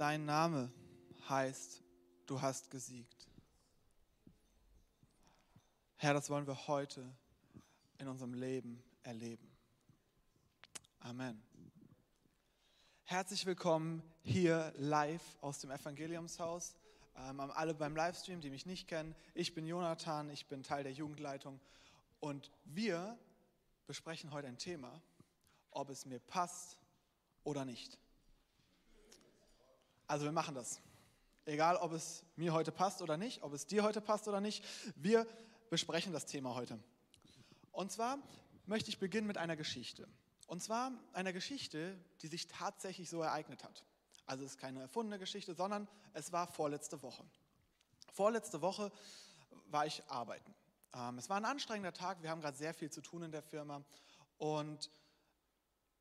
dein Name heißt, du hast gesiegt. Herr, das wollen wir heute in unserem Leben erleben. Amen. Herzlich willkommen hier live aus dem Evangeliumshaus. Ähm, alle beim Livestream, die mich nicht kennen. Ich bin Jonathan, ich bin Teil der Jugendleitung und wir besprechen heute ein Thema, ob es mir passt oder nicht. Also wir machen das. Egal, ob es mir heute passt oder nicht, ob es dir heute passt oder nicht, wir besprechen das Thema heute. Und zwar möchte ich beginnen mit einer Geschichte. Und zwar einer Geschichte, die sich tatsächlich so ereignet hat. Also es ist keine erfundene Geschichte, sondern es war vorletzte Woche. Vorletzte Woche war ich arbeiten. Ähm, es war ein anstrengender Tag, wir haben gerade sehr viel zu tun in der Firma. Und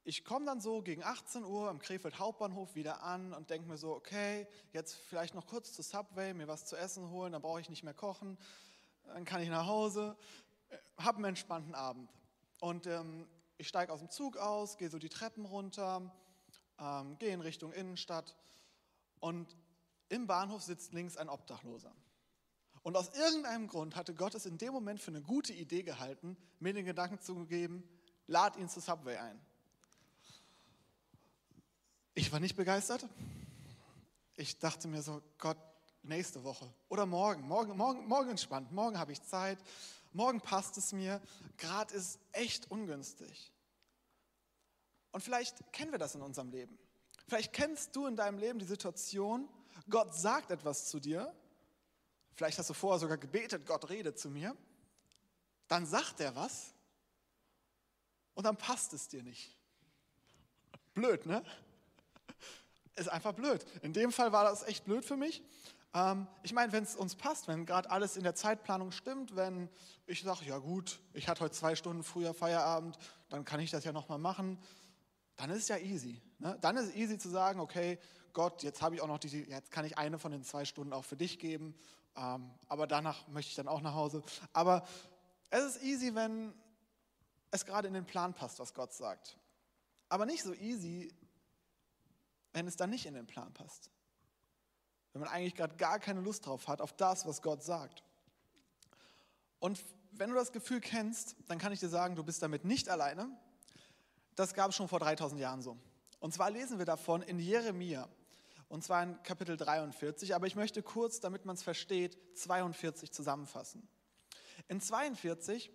ich komme dann so gegen 18 Uhr am Krefeld Hauptbahnhof wieder an und denke mir so, okay, jetzt vielleicht noch kurz zu Subway, mir was zu essen holen, dann brauche ich nicht mehr kochen, dann kann ich nach Hause, habe einen entspannten Abend. Und ähm, ich steige aus dem Zug aus, gehe so die Treppen runter, ähm, gehe in Richtung Innenstadt und im Bahnhof sitzt links ein Obdachloser. Und aus irgendeinem Grund hatte Gott es in dem Moment für eine gute Idee gehalten, mir den Gedanken zu geben, lad ihn zu Subway ein. Ich war nicht begeistert. Ich dachte mir so, Gott, nächste Woche oder morgen, morgen, morgen, morgen entspannt, morgen habe ich Zeit, morgen passt es mir, gerade ist echt ungünstig. Und vielleicht kennen wir das in unserem Leben. Vielleicht kennst du in deinem Leben die Situation, Gott sagt etwas zu dir, vielleicht hast du vorher sogar gebetet, Gott redet zu mir, dann sagt er was und dann passt es dir nicht. Blöd, ne? Ist einfach blöd. In dem Fall war das echt blöd für mich. Ähm, ich meine, wenn es uns passt, wenn gerade alles in der Zeitplanung stimmt, wenn ich sage, ja gut, ich hatte heute zwei Stunden früher Feierabend, dann kann ich das ja nochmal machen, dann ist es ja easy. Ne? Dann ist es easy zu sagen, okay, Gott, jetzt habe ich auch noch die, jetzt kann ich eine von den zwei Stunden auch für dich geben, ähm, aber danach möchte ich dann auch nach Hause. Aber es ist easy, wenn es gerade in den Plan passt, was Gott sagt. Aber nicht so easy, wenn es dann nicht in den Plan passt. Wenn man eigentlich gerade gar keine Lust drauf hat, auf das, was Gott sagt. Und wenn du das Gefühl kennst, dann kann ich dir sagen, du bist damit nicht alleine. Das gab es schon vor 3000 Jahren so. Und zwar lesen wir davon in Jeremia. Und zwar in Kapitel 43. Aber ich möchte kurz, damit man es versteht, 42 zusammenfassen. In 42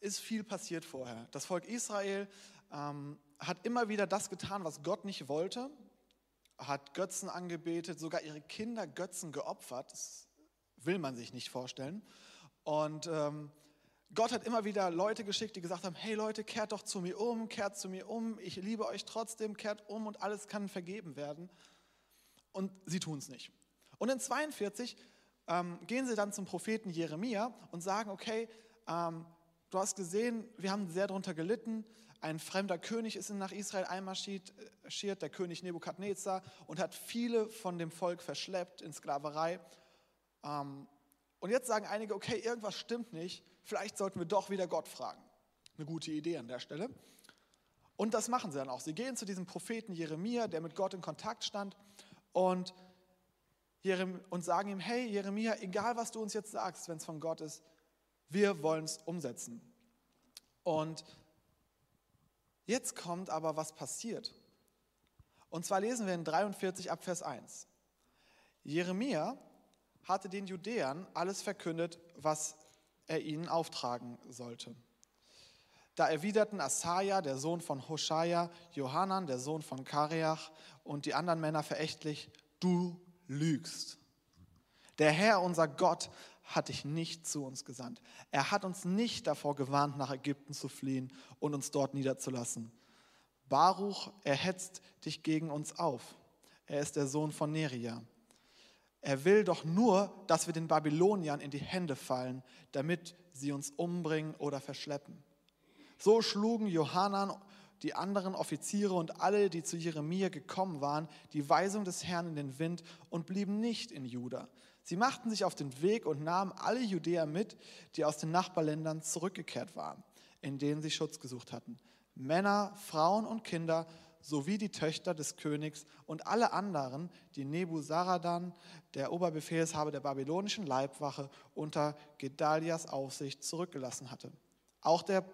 ist viel passiert vorher. Das Volk Israel ähm, hat immer wieder das getan, was Gott nicht wollte hat Götzen angebetet, sogar ihre Kinder Götzen geopfert. Das will man sich nicht vorstellen. Und ähm, Gott hat immer wieder Leute geschickt, die gesagt haben, hey Leute, kehrt doch zu mir um, kehrt zu mir um, ich liebe euch trotzdem, kehrt um und alles kann vergeben werden. Und sie tun es nicht. Und in 42 ähm, gehen sie dann zum Propheten Jeremia und sagen, okay, ähm, du hast gesehen, wir haben sehr darunter gelitten, ein fremder König ist nach Israel einmarschiert, der König Nebukadnezar, und hat viele von dem Volk verschleppt in Sklaverei. Ähm, und jetzt sagen einige, okay, irgendwas stimmt nicht, vielleicht sollten wir doch wieder Gott fragen. Eine gute Idee an der Stelle. Und das machen sie dann auch. Sie gehen zu diesem Propheten Jeremia, der mit Gott in Kontakt stand, und, und sagen ihm, hey Jeremia, egal was du uns jetzt sagst, wenn es von Gott ist, wir wollen es umsetzen. Und Jetzt kommt aber, was passiert. Und zwar lesen wir in 43 ab Vers 1. Jeremia hatte den Judäern alles verkündet, was er ihnen auftragen sollte. Da erwiderten Asaja, der Sohn von Hoshaja, Johanan, der Sohn von Kareach und die anderen Männer verächtlich, du lügst. Der Herr, unser Gott, hat dich nicht zu uns gesandt. Er hat uns nicht davor gewarnt, nach Ägypten zu fliehen und uns dort niederzulassen. Baruch erhetzt dich gegen uns auf. Er ist der Sohn von Neria. Er will doch nur, dass wir den Babyloniern in die Hände fallen, damit sie uns umbringen oder verschleppen. So schlugen Johanan, die anderen Offiziere und alle, die zu Jeremia gekommen waren, die Weisung des Herrn in den Wind und blieben nicht in Juda. Sie machten sich auf den Weg und nahmen alle Judäer mit, die aus den Nachbarländern zurückgekehrt waren, in denen sie Schutz gesucht hatten. Männer, Frauen und Kinder sowie die Töchter des Königs und alle anderen, die Nebuzaradan, der Oberbefehlshaber der babylonischen Leibwache, unter Gedalias Aufsicht zurückgelassen hatte. Auch der,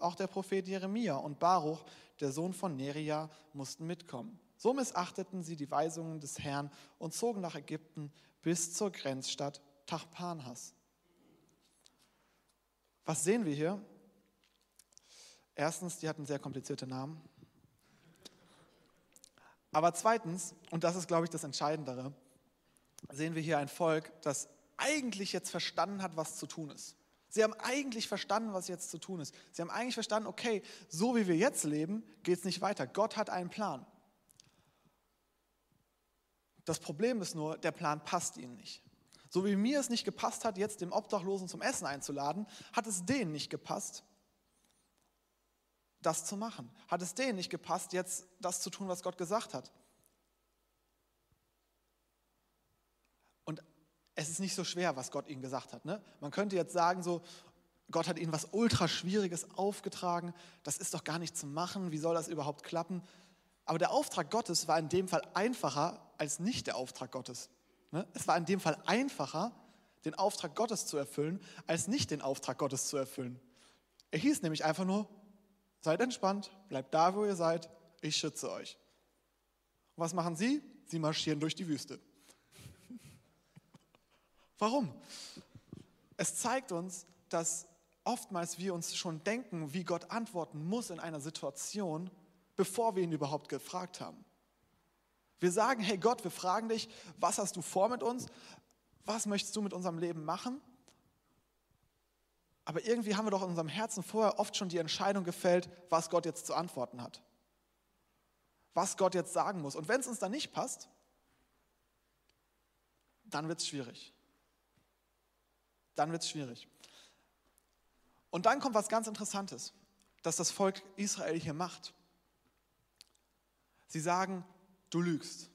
auch der Prophet Jeremia und Baruch, der Sohn von Neria, mussten mitkommen. So missachteten sie die Weisungen des Herrn und zogen nach Ägypten bis zur Grenzstadt Tachpanhas. Was sehen wir hier? Erstens, die hatten sehr komplizierte Namen. Aber zweitens, und das ist, glaube ich, das Entscheidendere, sehen wir hier ein Volk, das eigentlich jetzt verstanden hat, was zu tun ist. Sie haben eigentlich verstanden, was jetzt zu tun ist. Sie haben eigentlich verstanden, okay, so wie wir jetzt leben, geht es nicht weiter. Gott hat einen Plan. Das Problem ist nur, der Plan passt ihnen nicht. So wie mir es nicht gepasst hat, jetzt dem Obdachlosen zum Essen einzuladen, hat es denen nicht gepasst, das zu machen. Hat es denen nicht gepasst, jetzt das zu tun, was Gott gesagt hat. Und es ist nicht so schwer, was Gott ihnen gesagt hat. Ne? Man könnte jetzt sagen, so, Gott hat ihnen was ultra Schwieriges aufgetragen, das ist doch gar nicht zu machen, wie soll das überhaupt klappen? Aber der Auftrag Gottes war in dem Fall einfacher als nicht der Auftrag Gottes. Ne? Es war in dem Fall einfacher, den Auftrag Gottes zu erfüllen, als nicht den Auftrag Gottes zu erfüllen. Er hieß nämlich einfach nur, seid entspannt, bleibt da, wo ihr seid, ich schütze euch. Und was machen sie? Sie marschieren durch die Wüste. Warum? Es zeigt uns, dass oftmals wir uns schon denken, wie Gott antworten muss in einer Situation, bevor wir ihn überhaupt gefragt haben. Wir sagen, hey Gott, wir fragen dich, was hast du vor mit uns? Was möchtest du mit unserem Leben machen? Aber irgendwie haben wir doch in unserem Herzen vorher oft schon die Entscheidung gefällt, was Gott jetzt zu antworten hat. Was Gott jetzt sagen muss. Und wenn es uns dann nicht passt, dann wird es schwierig. Dann wird es schwierig. Und dann kommt was ganz Interessantes, dass das Volk Israel hier macht. Sie sagen, du lügst.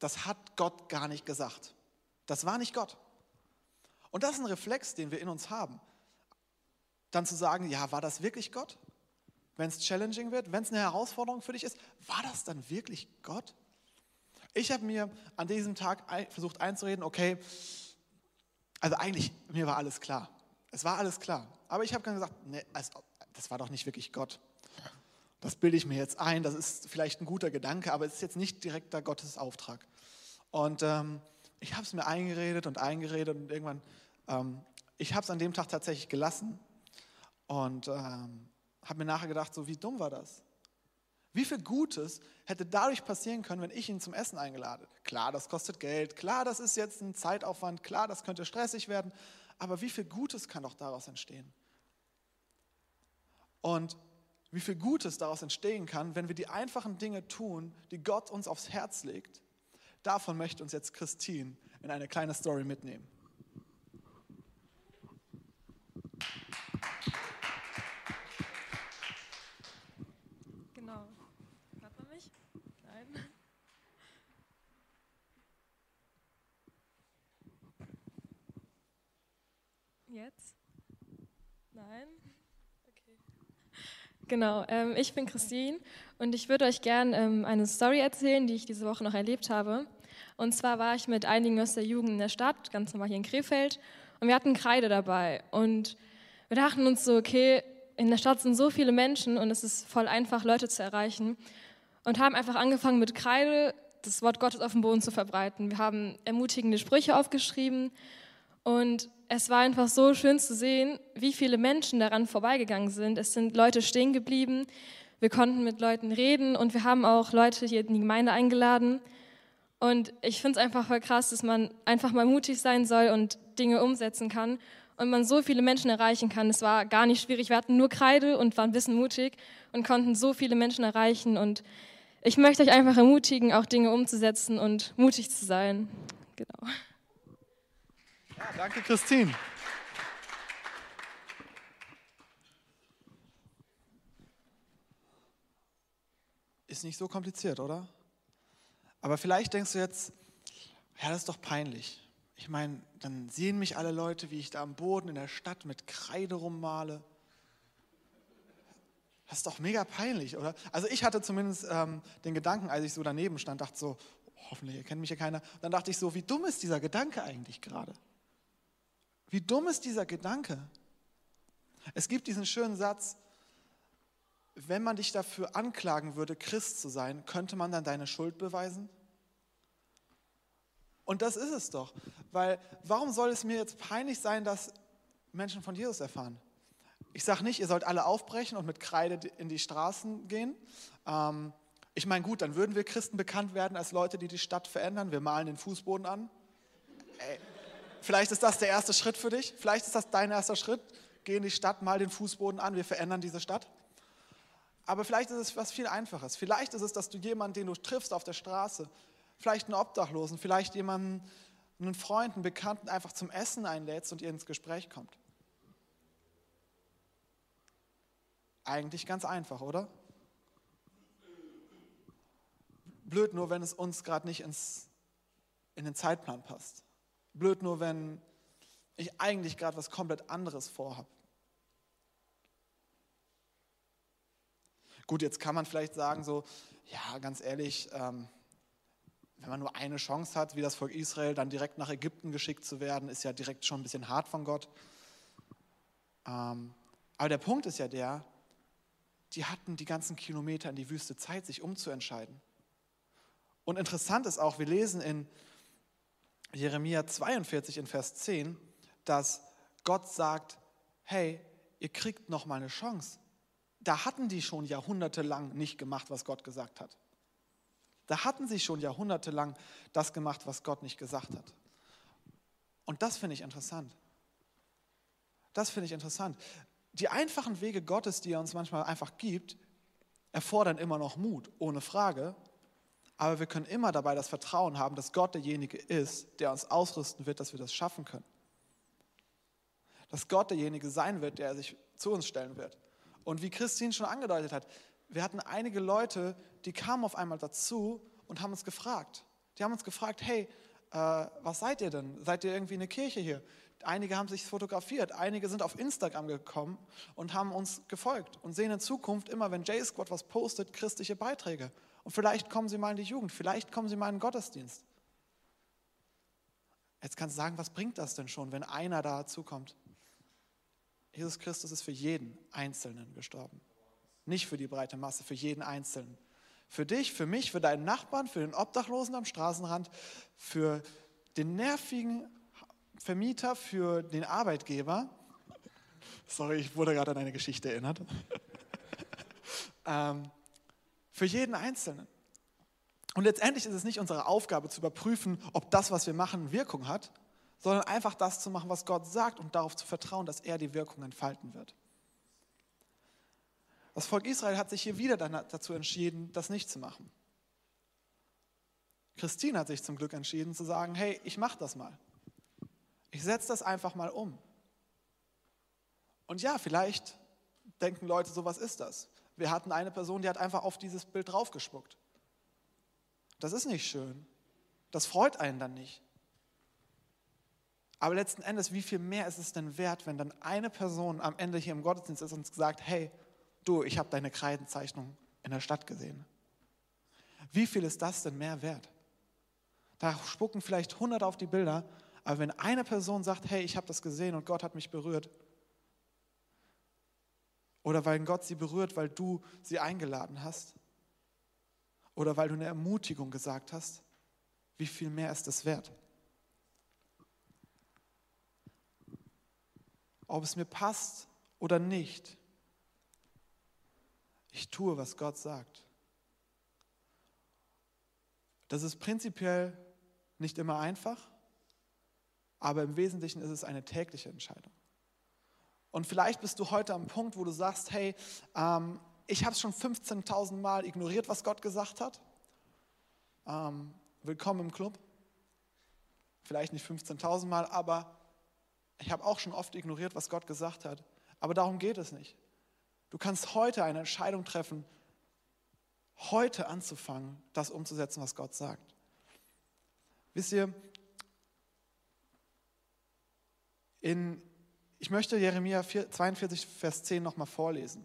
Das hat Gott gar nicht gesagt. Das war nicht Gott. Und das ist ein Reflex, den wir in uns haben. Dann zu sagen, ja, war das wirklich Gott? Wenn es challenging wird, wenn es eine Herausforderung für dich ist, war das dann wirklich Gott? Ich habe mir an diesem Tag versucht einzureden, okay, also eigentlich, mir war alles klar. Es war alles klar. Aber ich habe gesagt, nee, das war doch nicht wirklich Gott. Das bilde ich mir jetzt ein, das ist vielleicht ein guter Gedanke, aber es ist jetzt nicht direkter Gottes Auftrag. Und ähm, ich habe es mir eingeredet und eingeredet und irgendwann, ähm, ich habe es an dem Tag tatsächlich gelassen und ähm, habe mir nachher gedacht, so wie dumm war das? Wie viel Gutes hätte dadurch passieren können, wenn ich ihn zum Essen eingeladen hätte? Klar, das kostet Geld, klar, das ist jetzt ein Zeitaufwand, klar, das könnte stressig werden, aber wie viel Gutes kann doch daraus entstehen? Und wie viel Gutes daraus entstehen kann, wenn wir die einfachen Dinge tun, die Gott uns aufs Herz legt. Davon möchte uns jetzt Christine in eine kleine Story mitnehmen. Genau. Hört man mich? Nein. Jetzt? Nein? Genau, ähm, ich bin Christine und ich würde euch gerne ähm, eine Story erzählen, die ich diese Woche noch erlebt habe. Und zwar war ich mit einigen aus der Jugend in der Stadt, ganz normal hier in Krefeld, und wir hatten Kreide dabei. Und wir dachten uns so, okay, in der Stadt sind so viele Menschen und es ist voll einfach, Leute zu erreichen. Und haben einfach angefangen mit Kreide das Wort Gottes auf dem Boden zu verbreiten. Wir haben ermutigende Sprüche aufgeschrieben und es war einfach so schön zu sehen, wie viele Menschen daran vorbeigegangen sind. Es sind Leute stehen geblieben. Wir konnten mit Leuten reden und wir haben auch Leute hier in die Gemeinde eingeladen. Und ich finde es einfach voll krass, dass man einfach mal mutig sein soll und Dinge umsetzen kann und man so viele Menschen erreichen kann. Es war gar nicht schwierig. Wir hatten nur Kreide und waren ein bisschen mutig und konnten so viele Menschen erreichen. Und ich möchte euch einfach ermutigen, auch Dinge umzusetzen und mutig zu sein. Genau. Danke, Christine. Ist nicht so kompliziert, oder? Aber vielleicht denkst du jetzt, ja, das ist doch peinlich. Ich meine, dann sehen mich alle Leute, wie ich da am Boden in der Stadt mit Kreide rummale. Das ist doch mega peinlich, oder? Also ich hatte zumindest ähm, den Gedanken, als ich so daneben stand, dachte so, hoffentlich erkennt mich ja keiner. Dann dachte ich so, wie dumm ist dieser Gedanke eigentlich gerade? Wie dumm ist dieser Gedanke? Es gibt diesen schönen Satz, wenn man dich dafür anklagen würde, Christ zu sein, könnte man dann deine Schuld beweisen? Und das ist es doch. Weil warum soll es mir jetzt peinlich sein, dass Menschen von Jesus erfahren? Ich sage nicht, ihr sollt alle aufbrechen und mit Kreide in die Straßen gehen. Ähm, ich meine, gut, dann würden wir Christen bekannt werden als Leute, die die Stadt verändern. Wir malen den Fußboden an. Ey, vielleicht ist das der erste Schritt für dich. Vielleicht ist das dein erster Schritt. Geh in die Stadt, mal den Fußboden an. Wir verändern diese Stadt. Aber vielleicht ist es was viel Einfaches. Vielleicht ist es, dass du jemanden, den du triffst auf der Straße, vielleicht einen Obdachlosen, vielleicht jemanden, einen Freund, einen Bekannten einfach zum Essen einlädst und ihr ins Gespräch kommt. Eigentlich ganz einfach, oder? Blöd nur, wenn es uns gerade nicht ins, in den Zeitplan passt. Blöd nur, wenn ich eigentlich gerade was komplett anderes vorhabe. Gut, jetzt kann man vielleicht sagen, so, ja, ganz ehrlich, ähm, wenn man nur eine Chance hat, wie das Volk Israel, dann direkt nach Ägypten geschickt zu werden, ist ja direkt schon ein bisschen hart von Gott. Ähm, aber der Punkt ist ja der, die hatten die ganzen Kilometer in die Wüste Zeit, sich umzuentscheiden. Und interessant ist auch, wir lesen in Jeremia 42 in Vers 10, dass Gott sagt, hey, ihr kriegt noch mal eine Chance da hatten die schon jahrhundertelang nicht gemacht, was Gott gesagt hat. Da hatten sie schon jahrhundertelang das gemacht, was Gott nicht gesagt hat. Und das finde ich interessant. Das finde ich interessant. Die einfachen Wege Gottes, die er uns manchmal einfach gibt, erfordern immer noch Mut, ohne Frage. Aber wir können immer dabei das Vertrauen haben, dass Gott derjenige ist, der uns ausrüsten wird, dass wir das schaffen können. Dass Gott derjenige sein wird, der sich zu uns stellen wird. Und wie Christine schon angedeutet hat, wir hatten einige Leute, die kamen auf einmal dazu und haben uns gefragt. Die haben uns gefragt, hey, äh, was seid ihr denn? Seid ihr irgendwie eine Kirche hier? Einige haben sich fotografiert, einige sind auf Instagram gekommen und haben uns gefolgt und sehen in Zukunft immer, wenn J-Squad was postet, christliche Beiträge. Und vielleicht kommen sie mal in die Jugend, vielleicht kommen sie mal in den Gottesdienst. Jetzt kannst du sagen, was bringt das denn schon, wenn einer dazukommt? Jesus Christus ist für jeden Einzelnen gestorben. Nicht für die breite Masse, für jeden Einzelnen. Für dich, für mich, für deinen Nachbarn, für den Obdachlosen am Straßenrand, für den nervigen Vermieter, für den Arbeitgeber. Sorry, ich wurde gerade an eine Geschichte erinnert. ähm, für jeden Einzelnen. Und letztendlich ist es nicht unsere Aufgabe zu überprüfen, ob das, was wir machen, Wirkung hat, sondern einfach das zu machen, was Gott sagt und darauf zu vertrauen, dass er die Wirkung entfalten wird. Das Volk Israel hat sich hier wieder dazu entschieden, das nicht zu machen. Christine hat sich zum Glück entschieden zu sagen, hey, ich mache das mal. Ich setze das einfach mal um. Und ja, vielleicht denken Leute, so was ist das. Wir hatten eine Person, die hat einfach auf dieses Bild draufgespuckt. Das ist nicht schön. Das freut einen dann nicht. Aber letzten Endes, wie viel mehr ist es denn wert, wenn dann eine Person am Ende hier im Gottesdienst ist und sagt, hey, du, ich habe deine Kreidenzeichnung in der Stadt gesehen. Wie viel ist das denn mehr wert? Da spucken vielleicht hundert auf die Bilder, aber wenn eine Person sagt, hey, ich habe das gesehen und Gott hat mich berührt, oder weil Gott sie berührt, weil du sie eingeladen hast, oder weil du eine Ermutigung gesagt hast, wie viel mehr ist es wert? ob es mir passt oder nicht. Ich tue, was Gott sagt. Das ist prinzipiell nicht immer einfach, aber im Wesentlichen ist es eine tägliche Entscheidung. Und vielleicht bist du heute am Punkt, wo du sagst, hey, ähm, ich habe es schon 15.000 Mal ignoriert, was Gott gesagt hat. Ähm, willkommen im Club. Vielleicht nicht 15.000 Mal, aber ich habe auch schon oft ignoriert, was Gott gesagt hat. Aber darum geht es nicht. Du kannst heute eine Entscheidung treffen, heute anzufangen, das umzusetzen, was Gott sagt. Wisst ihr, in, ich möchte Jeremia 42, Vers 10 nochmal vorlesen.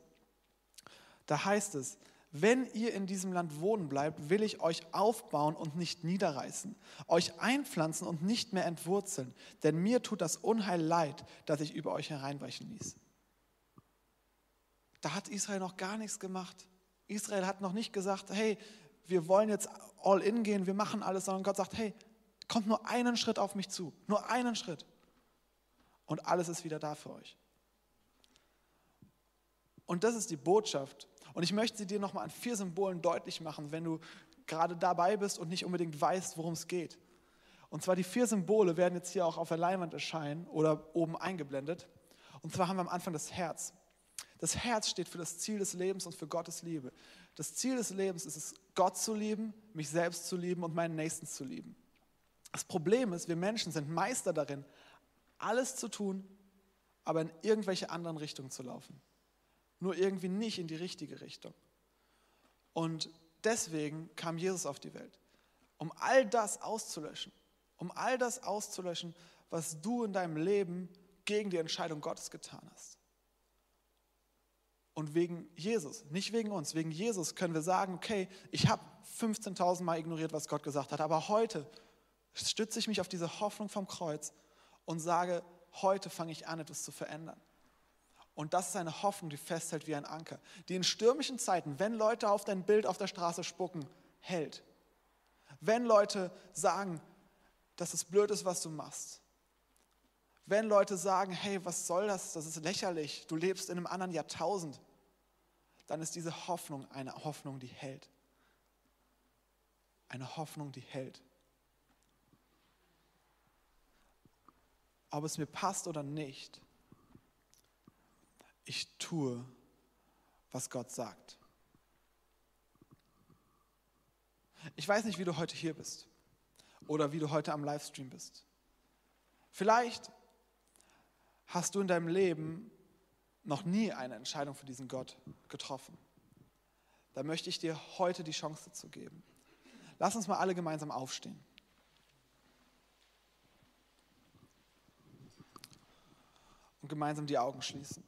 Da heißt es, wenn ihr in diesem Land wohnen bleibt, will ich euch aufbauen und nicht niederreißen, euch einpflanzen und nicht mehr entwurzeln, denn mir tut das Unheil leid, das ich über euch hereinbrechen ließ. Da hat Israel noch gar nichts gemacht. Israel hat noch nicht gesagt, hey, wir wollen jetzt all in gehen, wir machen alles, sondern Gott sagt, hey, kommt nur einen Schritt auf mich zu, nur einen Schritt. Und alles ist wieder da für euch. Und das ist die Botschaft. Und ich möchte sie dir nochmal an vier Symbolen deutlich machen, wenn du gerade dabei bist und nicht unbedingt weißt, worum es geht. Und zwar die vier Symbole werden jetzt hier auch auf der Leinwand erscheinen oder oben eingeblendet. Und zwar haben wir am Anfang das Herz. Das Herz steht für das Ziel des Lebens und für Gottes Liebe. Das Ziel des Lebens ist es, Gott zu lieben, mich selbst zu lieben und meinen Nächsten zu lieben. Das Problem ist, wir Menschen sind Meister darin, alles zu tun, aber in irgendwelche anderen Richtungen zu laufen. Nur irgendwie nicht in die richtige Richtung. Und deswegen kam Jesus auf die Welt, um all das auszulöschen, um all das auszulöschen, was du in deinem Leben gegen die Entscheidung Gottes getan hast. Und wegen Jesus, nicht wegen uns, wegen Jesus können wir sagen, okay, ich habe 15.000 Mal ignoriert, was Gott gesagt hat, aber heute stütze ich mich auf diese Hoffnung vom Kreuz und sage, heute fange ich an, etwas zu verändern. Und das ist eine Hoffnung, die festhält wie ein Anker, die in stürmischen Zeiten, wenn Leute auf dein Bild auf der Straße spucken, hält. Wenn Leute sagen, dass es blöd ist, was du machst, wenn Leute sagen, hey, was soll das? Das ist lächerlich, du lebst in einem anderen Jahrtausend, dann ist diese Hoffnung eine Hoffnung, die hält. Eine Hoffnung, die hält. Ob es mir passt oder nicht, ich tue, was Gott sagt. Ich weiß nicht, wie du heute hier bist oder wie du heute am Livestream bist. Vielleicht hast du in deinem Leben noch nie eine Entscheidung für diesen Gott getroffen. Da möchte ich dir heute die Chance dazu geben. Lass uns mal alle gemeinsam aufstehen. Gemeinsam die Augen schließen.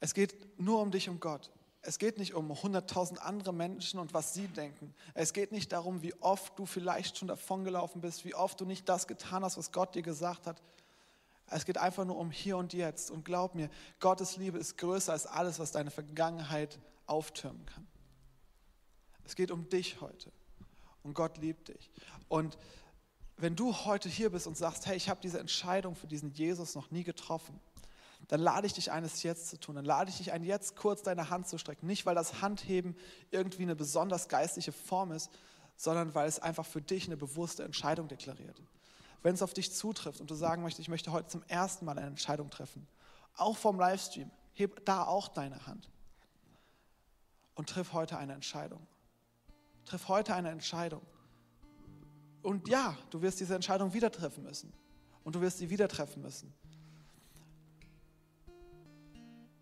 Es geht nur um dich und Gott. Es geht nicht um 100.000 andere Menschen und was sie denken. Es geht nicht darum, wie oft du vielleicht schon davongelaufen bist, wie oft du nicht das getan hast, was Gott dir gesagt hat. Es geht einfach nur um hier und jetzt. Und glaub mir, Gottes Liebe ist größer als alles, was deine Vergangenheit auftürmen kann. Es geht um dich heute. Und Gott liebt dich. Und wenn du heute hier bist und sagst, hey, ich habe diese Entscheidung für diesen Jesus noch nie getroffen, dann lade ich dich ein, es jetzt zu tun. Dann lade ich dich ein, jetzt kurz deine Hand zu strecken. Nicht, weil das Handheben irgendwie eine besonders geistliche Form ist, sondern weil es einfach für dich eine bewusste Entscheidung deklariert. Wenn es auf dich zutrifft und du sagen möchtest, ich möchte heute zum ersten Mal eine Entscheidung treffen, auch vom Livestream, heb da auch deine Hand und triff heute eine Entscheidung. Triff heute eine Entscheidung. Und ja, du wirst diese Entscheidung wieder treffen müssen. Und du wirst sie wieder treffen müssen.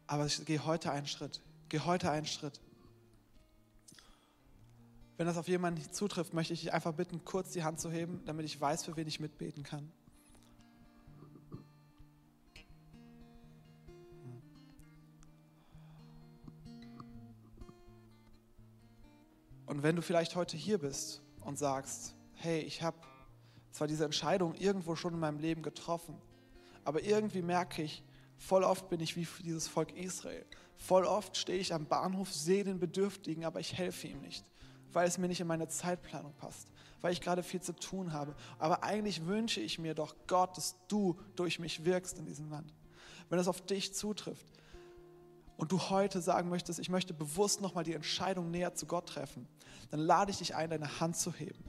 Aber ich gehe heute einen Schritt. Geh heute einen Schritt. Wenn das auf jemanden zutrifft, möchte ich dich einfach bitten, kurz die Hand zu heben, damit ich weiß, für wen ich mitbeten kann. Und wenn du vielleicht heute hier bist und sagst, hey, ich habe zwar diese Entscheidung irgendwo schon in meinem Leben getroffen, aber irgendwie merke ich, Voll oft bin ich wie dieses Volk Israel. Voll oft stehe ich am Bahnhof, sehe den Bedürftigen, aber ich helfe ihm nicht, weil es mir nicht in meine Zeitplanung passt, weil ich gerade viel zu tun habe. Aber eigentlich wünsche ich mir doch, Gott, dass du durch mich wirkst in diesem Land. Wenn es auf dich zutrifft und du heute sagen möchtest, ich möchte bewusst nochmal die Entscheidung näher zu Gott treffen, dann lade ich dich ein, deine Hand zu heben.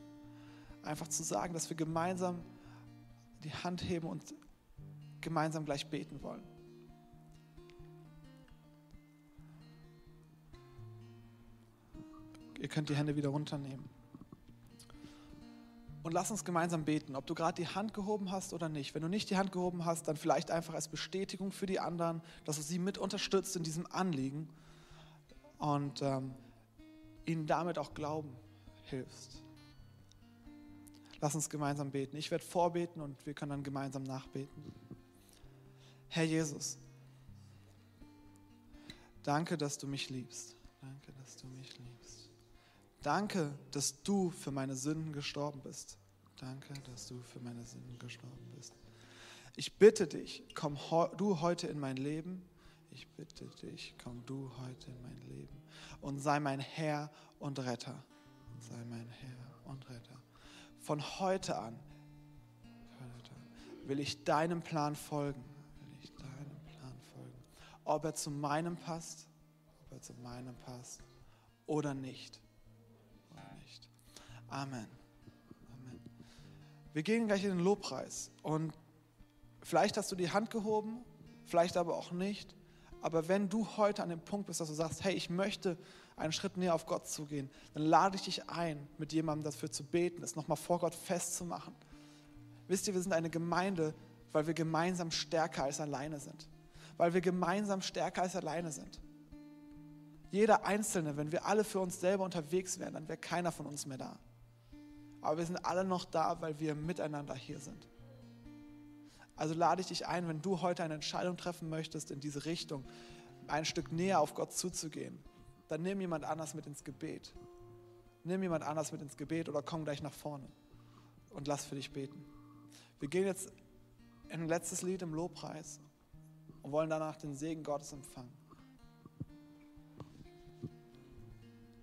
Einfach zu sagen, dass wir gemeinsam die Hand heben und gemeinsam gleich beten wollen. Ihr könnt die Hände wieder runternehmen. Und lass uns gemeinsam beten, ob du gerade die Hand gehoben hast oder nicht. Wenn du nicht die Hand gehoben hast, dann vielleicht einfach als Bestätigung für die anderen, dass du sie mit unterstützt in diesem Anliegen und ähm, ihnen damit auch Glauben hilfst. Lass uns gemeinsam beten. Ich werde vorbeten und wir können dann gemeinsam nachbeten. Herr Jesus, Danke, dass du mich liebst. Danke, dass du mich liebst. Danke, dass du für meine Sünden gestorben bist. Danke, dass du für meine Sünden gestorben bist. Ich bitte dich, komm du heute in mein Leben. Ich bitte dich, komm du heute in mein Leben und sei mein Herr und Retter. Sei mein Herr und Retter. Von heute an will ich deinem Plan folgen. Will ich deinem Plan folgen. Ob er zu meinem passt, ob er zu meinem passt oder nicht. Oder nicht. Amen. Amen. Wir gehen gleich in den Lobpreis und vielleicht hast du die Hand gehoben, vielleicht aber auch nicht. Aber wenn du heute an dem Punkt bist, dass du sagst, hey, ich möchte einen Schritt näher auf Gott zu gehen, dann lade ich dich ein, mit jemandem dafür zu beten, es nochmal vor Gott festzumachen. Wisst ihr, wir sind eine Gemeinde, weil wir gemeinsam stärker als alleine sind. Weil wir gemeinsam stärker als alleine sind. Jeder Einzelne, wenn wir alle für uns selber unterwegs wären, dann wäre keiner von uns mehr da. Aber wir sind alle noch da, weil wir miteinander hier sind. Also lade ich dich ein, wenn du heute eine Entscheidung treffen möchtest, in diese Richtung, ein Stück näher auf Gott zuzugehen, dann nimm jemand anders mit ins Gebet. Nimm jemand anders mit ins Gebet oder komm gleich nach vorne und lass für dich beten. Wir gehen jetzt in ein letztes Lied im Lobpreis und wollen danach den Segen Gottes empfangen.